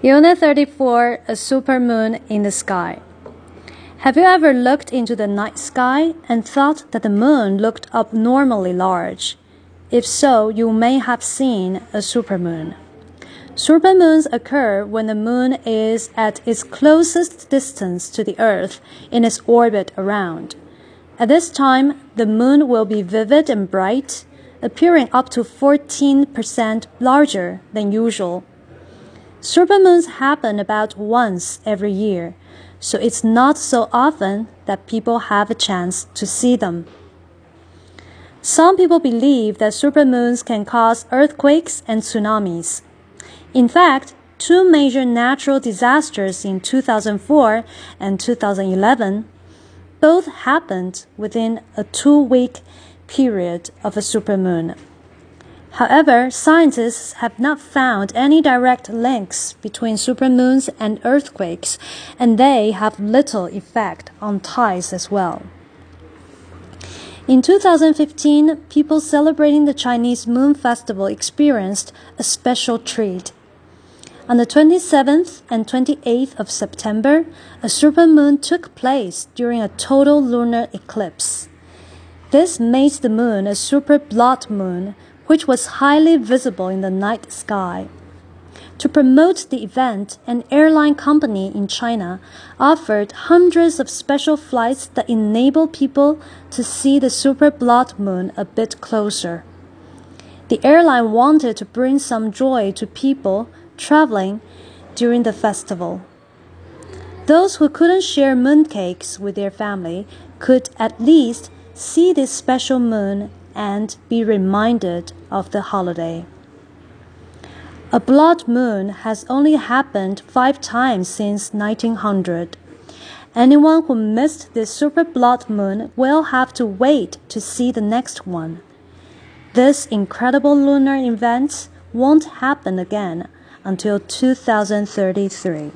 Unit 34 A Supermoon in the Sky. Have you ever looked into the night sky and thought that the moon looked abnormally large? If so, you may have seen a supermoon. Supermoons occur when the moon is at its closest distance to the earth in its orbit around. At this time, the moon will be vivid and bright, appearing up to 14% larger than usual. Supermoons happen about once every year, so it's not so often that people have a chance to see them. Some people believe that supermoons can cause earthquakes and tsunamis. In fact, two major natural disasters in 2004 and 2011 both happened within a two week period of a supermoon. However, scientists have not found any direct links between supermoons and earthquakes, and they have little effect on tides as well. In 2015, people celebrating the Chinese Moon Festival experienced a special treat. On the 27th and 28th of September, a supermoon took place during a total lunar eclipse. This made the moon a super blood moon which was highly visible in the night sky. To promote the event, an airline company in China offered hundreds of special flights that enable people to see the super blood moon a bit closer. The airline wanted to bring some joy to people traveling during the festival. Those who couldn't share mooncakes with their family could at least see this special moon and be reminded of the holiday. A blood moon has only happened five times since 1900. Anyone who missed this super blood moon will have to wait to see the next one. This incredible lunar event won't happen again until 2033.